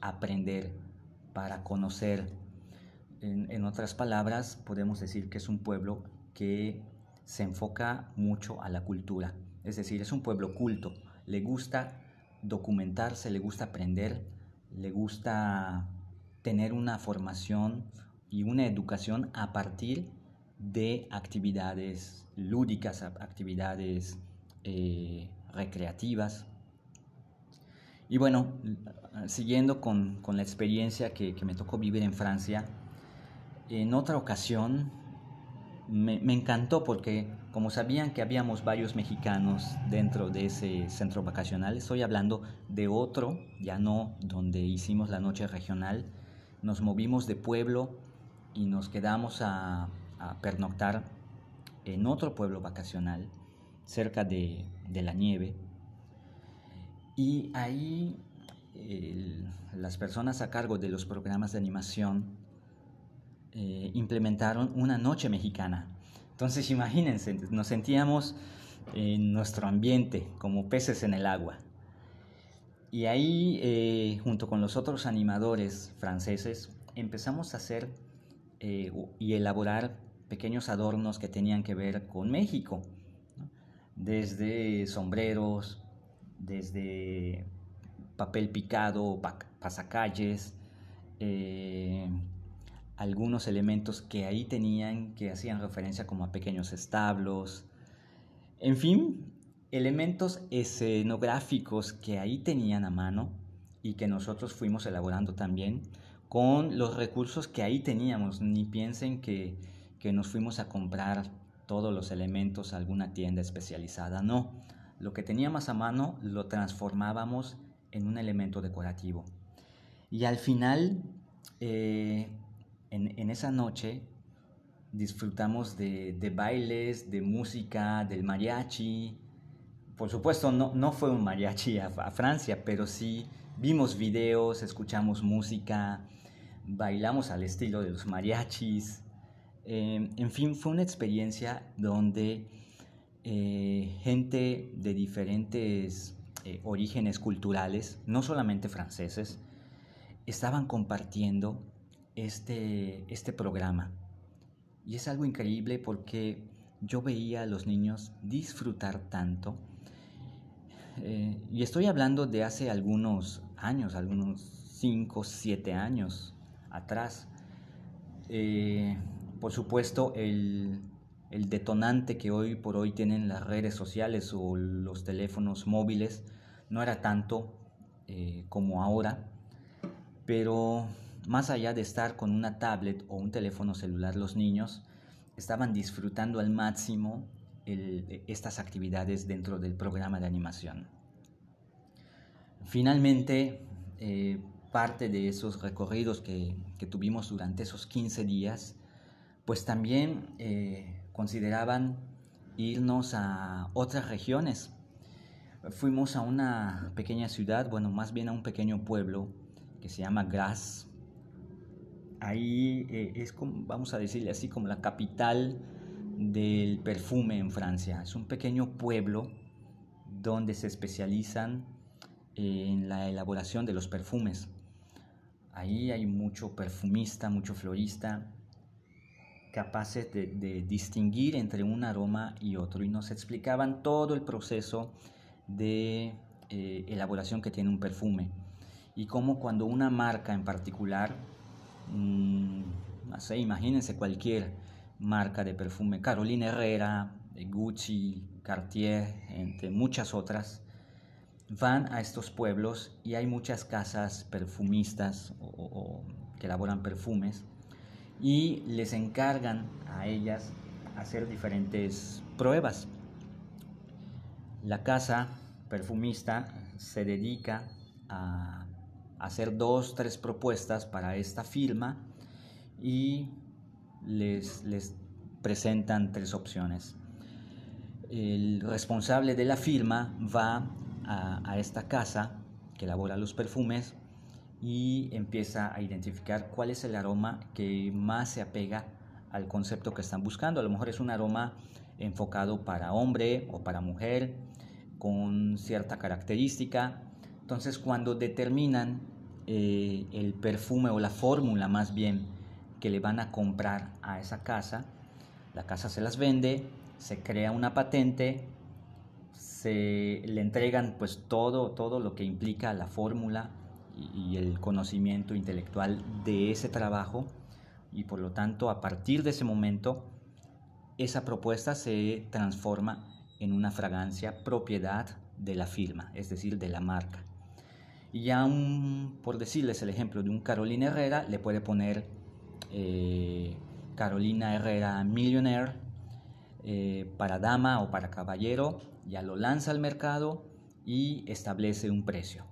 aprender, para conocer. En, en, otras palabras, podemos decir que es un pueblo que se enfoca mucho a la cultura, es decir, es un pueblo culto, le gusta documentarse, le gusta aprender, le gusta tener una formación y una educación a partir de actividades lúdicas, actividades eh, recreativas. Y bueno, siguiendo con, con la experiencia que, que, me tocó vivir en Francia, en otra ocasión me, me, encantó porque como sabían que habíamos varios mexicanos dentro de ese centro vacacional, estoy hablando de otro, ya no donde hicimos la noche regional, nos movimos de pueblo y nos quedamos a, pernoctar en otro pueblo vacacional cerca de, la nieve. Y ahí las personas a cargo de los programas de animación eh, implementaron una noche mexicana. Entonces imagínense, nos sentíamos en nuestro ambiente, como peces en el agua. Y ahí, eh, junto con los otros animadores franceses, empezamos a hacer eh, y elaborar pequeños adornos que tenían que ver con México, desde sombreros, desde papel picado, pasacalles, eh, algunos elementos que ahí tenían que hacían referencia como a pequeños establos, en fin, elementos escenográficos que ahí tenían a mano y que nosotros fuimos elaborando también con los recursos que ahí teníamos. Ni piensen que, que nos fuimos a comprar todos los elementos a alguna tienda especializada, no. Lo que teníamos a mano lo transformábamos en un elemento decorativo. Y al final, eh, en, en, esa noche, disfrutamos de, de, bailes, de música, del mariachi. Por supuesto, no, no fue un mariachi a, Francia, pero sí vimos videos, escuchamos música, bailamos al estilo de los mariachis. Eh, en fin, fue una experiencia donde eh, gente de diferentes eh, orígenes culturales, no solamente franceses, estaban compartiendo este, este programa y es algo increíble porque yo veía a los niños disfrutar tanto. Eh, y estoy hablando de hace algunos años, algunos 5, 7 años atrás. Eh, por supuesto, el, el, detonante que hoy por hoy tienen las redes sociales o los teléfonos móviles no era tanto eh, como ahora, pero más allá de estar con una tablet o un teléfono celular, los niños estaban disfrutando al máximo estas actividades dentro del programa de animación. Finalmente, eh, parte de esos recorridos que, tuvimos durante esos 15 días, pues también eh, consideraban irnos a otras regiones. Fuimos a una pequeña ciudad, bueno, más bien a un pequeño pueblo que se llama Grasse, ahí eh, es como, vamos a decirle así, como la capital del perfume en Francia. Es un pequeño pueblo donde se especializan en la elaboración de los perfumes. Ahí hay mucho perfumista, mucho florista, capaces de, distinguir entre un aroma y otro. Y nos explicaban todo el proceso de eh, elaboración que tiene un perfume. Y cómo cuando una marca en particular Mm, no sé, imagínense cualquier marca de perfume, Carolina Herrera, Gucci, Cartier, entre muchas otras, van a estos pueblos y hay muchas casas perfumistas que elaboran perfumes y les encargan a ellas hacer diferentes pruebas. La casa perfumista se dedica a hacer dos, tres propuestas para esta firma y les, les presentan tres opciones. El responsable de la firma va a, esta casa que elabora los perfumes y empieza a identificar cuál es el aroma que más se apega al concepto que están buscando. A lo mejor es un aroma enfocado para hombre o para mujer con cierta característica. Entonces cuando determinan eh, el perfume o la fórmula más bien que le van a comprar a esa casa. La casa se las vende, se crea una patente, se le entregan pues todo, todo lo que implica la fórmula y, el conocimiento intelectual de ese trabajo y por lo tanto a partir de ese momento esa propuesta se transforma en una fragancia propiedad de la firma, es decir, de la marca. Y ya un, por decirles el ejemplo de un Carolina Herrera, le puede poner eh, Carolina Herrera Millionaire eh, para dama o para caballero, ya lo lanza al mercado y establece un precio.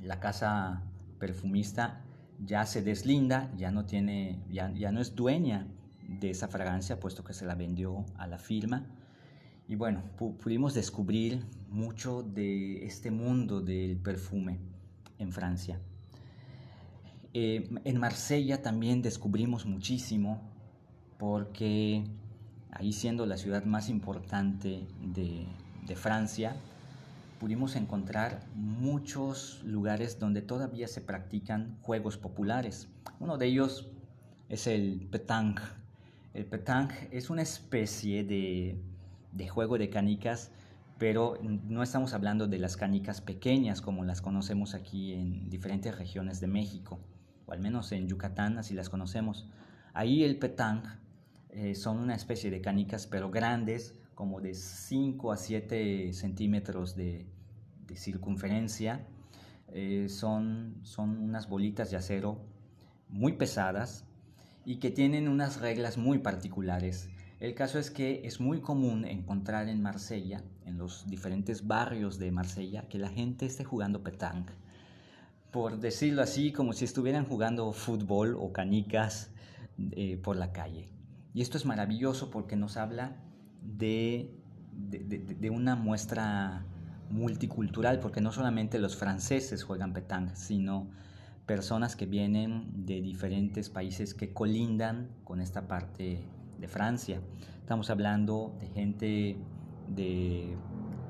La casa perfumista ya se deslinda, ya no, tiene, ya, ya no es dueña de esa fragancia, puesto que se la vendió a la firma y bueno, pudimos descubrir mucho de este mundo del perfume en Francia. Eh, en Marsella también descubrimos muchísimo porque ahí siendo la ciudad más importante de, Francia, pudimos encontrar muchos lugares donde todavía se practican juegos populares. Uno de ellos es el petanque. El petanque es una especie de, de juego de canicas, pero no estamos hablando de las canicas pequeñas como las conocemos aquí en diferentes regiones de México, o al menos en Yucatán así las conocemos. Ahí el petanque eh, son una especie de canicas, pero grandes, como de 5 a 7 centímetros de, circunferencia. Eh, son, son unas bolitas de acero muy pesadas y que tienen unas reglas muy particulares. El caso es que es muy común encontrar en Marsella, en los diferentes barrios de Marsella, que la gente esté jugando petanque. Por decirlo así, como si estuvieran jugando fútbol o canicas eh, por la calle. Y esto es maravilloso porque nos habla de, de, de una muestra multicultural, porque no solamente los franceses juegan petanque, sino personas que vienen de diferentes países que colindan con esta parte de Francia. Estamos hablando de gente de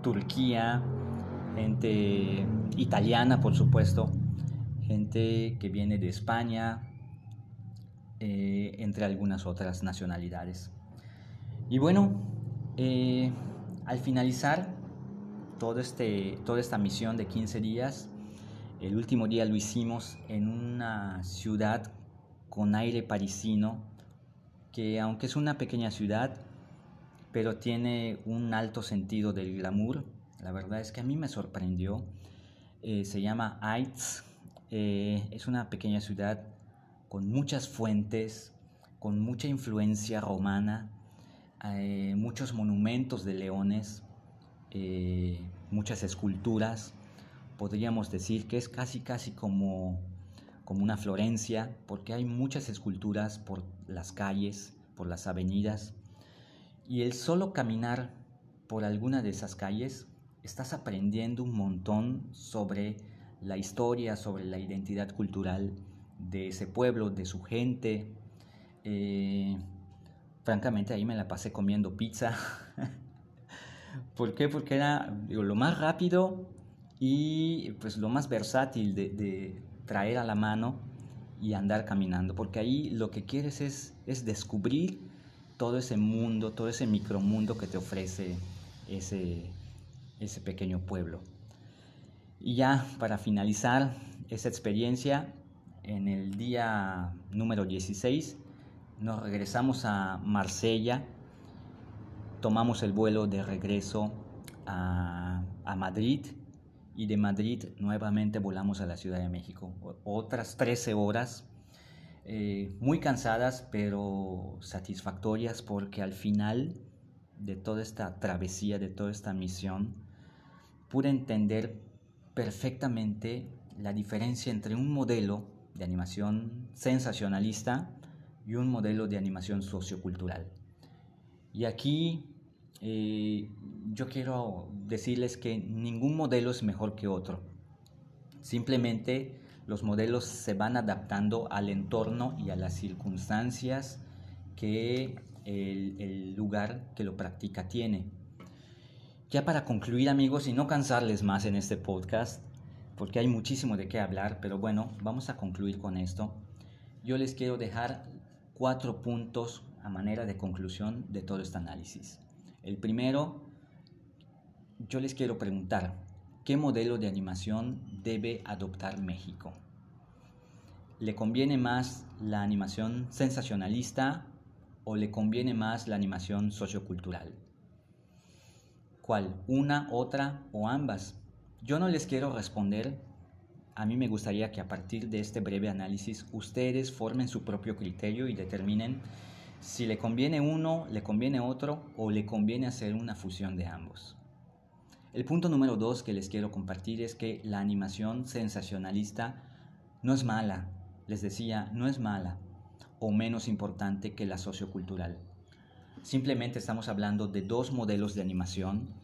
Turquía, gente italiana, por supuesto, gente que viene de España, eh, entre algunas otras nacionalidades. Y bueno, eh, al finalizar todo este, toda esta misión de 15 días. El último día lo hicimos en una ciudad con aire parisino, que aunque es una pequeña ciudad, pero tiene un alto sentido del glamour. La verdad es que a mí me sorprendió. Eh, se llama Aitz. Es una pequeña ciudad con muchas fuentes, con mucha influencia romana, eh, muchos monumentos de leones, eh, muchas esculturas. Podríamos decir que es casi casi como, como una Florencia, porque hay muchas esculturas por las calles, por las avenidas. Y el solo caminar por alguna de esas calles, estás aprendiendo un montón sobre la historia, sobre la identidad cultural de ese pueblo, de su gente. Eh, francamente ahí me la pasé comiendo pizza ¿Por qué? Porque era lo más rápido y pues lo más versátil de, traer a la mano y andar caminando, porque ahí lo que quieres es, es descubrir todo ese mundo, todo ese micromundo que te ofrece ese, ese pequeño pueblo. Y ya para finalizar esa experiencia, en el día número 16 nos regresamos a Marsella tomamos el vuelo de regreso a, Madrid y de Madrid nuevamente volamos a la Ciudad de México. Otras 13 horas, eh, muy cansadas pero satisfactorias porque al final de toda esta travesía, de toda esta misión, pude entender perfectamente la diferencia entre un modelo de animación sensacionalista y un modelo de animación sociocultural. Y aquí eh, yo quiero decirles que ningún modelo es mejor que otro. Simplemente los modelos se van adaptando al entorno y a las circunstancias que el, el lugar que lo practica tiene. Ya para concluir amigos y no cansarles más en este podcast, porque hay muchísimo de qué hablar, pero bueno, vamos a concluir con esto. Yo les quiero dejar cuatro puntos a manera de conclusión de todo este análisis. El primero, yo les quiero preguntar, ¿qué modelo de animación debe adoptar México? ¿Le conviene más la animación sensacionalista o le conviene más la animación sociocultural? ¿Cuál? ¿Una, otra o ambas? Yo no les quiero responder. A mí me gustaría que a partir de este breve análisis ustedes formen su propio criterio y determinen si le conviene uno, le conviene otro o le conviene hacer una fusión de ambos. El punto número dos que les quiero compartir es que la animación sensacionalista no es mala, les decía, no es mala o menos importante que la sociocultural. Simplemente estamos hablando de dos modelos de animación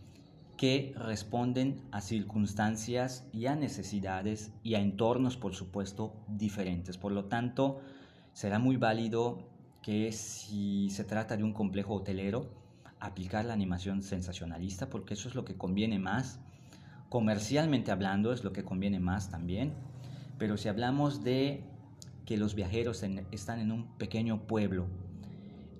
que responden a circunstancias y a necesidades y a entornos, por supuesto, diferentes. Por lo tanto, será muy válido que si se trata de un complejo hotelero, aplicar la animación sensacionalista porque eso es lo que conviene más. Comercialmente hablando es lo que conviene más también. Pero si hablamos de que los viajeros están en un pequeño pueblo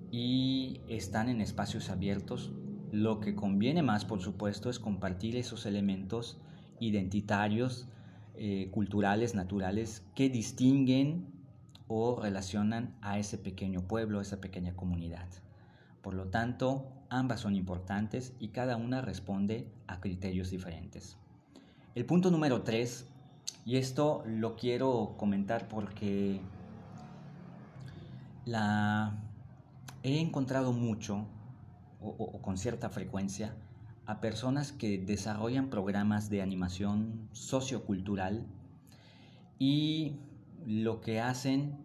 y están en espacios abiertos, lo que conviene más, por supuesto, es compartir esos elementos identitarios, eh, culturales, naturales, que distinguen o relacionan a ese pequeño pueblo, a esa pequeña comunidad. Por lo tanto, ambas son importantes y cada una responde a criterios diferentes. El punto número tres, y esto lo quiero comentar porque la he encontrado mucho o, con cierta frecuencia a personas que desarrollan programas de animación sociocultural y lo que hacen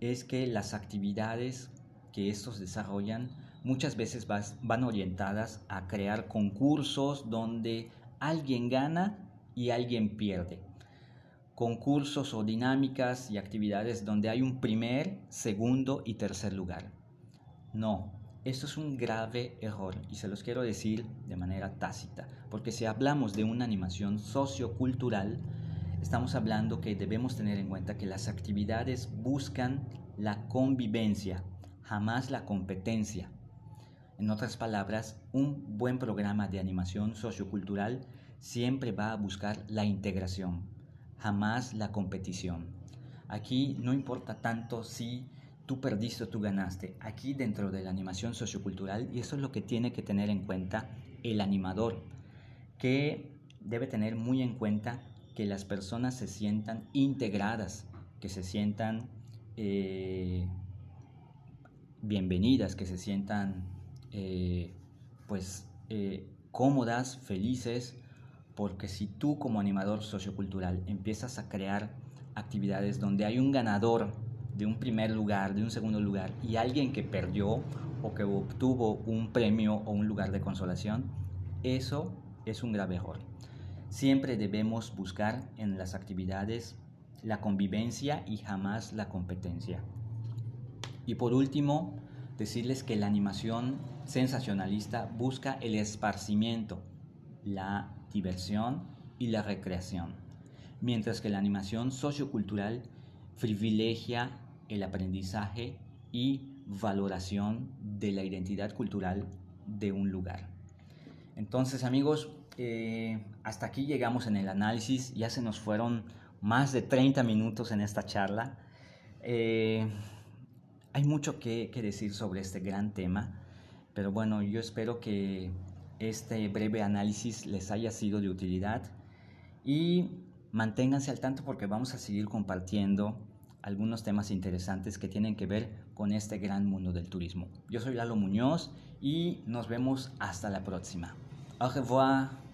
es que las actividades que estos desarrollan muchas veces van orientadas a crear concursos donde alguien gana y alguien pierde. Concursos o dinámicas y actividades donde hay un primer, segundo y tercer lugar. No, esto es un grave error y se los quiero decir de manera tácita, porque si hablamos de una animación sociocultural, estamos hablando que debemos tener en cuenta que las actividades buscan la convivencia, jamás la competencia. En otras palabras, un buen programa de animación sociocultural siempre va a buscar la integración, jamás la competición. Aquí no importa tanto si tú perdiste o tú ganaste. Aquí dentro de la animación sociocultural, y eso es lo que tiene que tener en cuenta el animador, que debe tener muy en cuenta que las personas se sientan integradas, que se sientan eh, bienvenidas, que se sientan eh, pues eh, cómodas, felices, porque si tú como animador sociocultural empiezas a crear actividades donde hay un ganador, de un primer lugar, de un segundo lugar, y alguien que perdió o que obtuvo un premio o un lugar de consolación, eso es un grave error. Siempre debemos buscar en las actividades la convivencia y jamás la competencia. Y por último, decirles que la animación sensacionalista busca el esparcimiento, la diversión y la recreación, mientras que la animación sociocultural privilegia el aprendizaje y valoración de la identidad cultural de un lugar. Entonces amigos, eh, hasta aquí llegamos en el análisis, ya se nos fueron más de 30 minutos en esta charla. Eh, hay mucho que, que decir sobre este gran tema, pero bueno, yo espero que este breve análisis les haya sido de utilidad y manténganse al tanto porque vamos a seguir compartiendo algunos temas interesantes que tienen que ver con este gran mundo del turismo. Yo soy Lalo Muñoz y nos vemos hasta la próxima. Au revoir.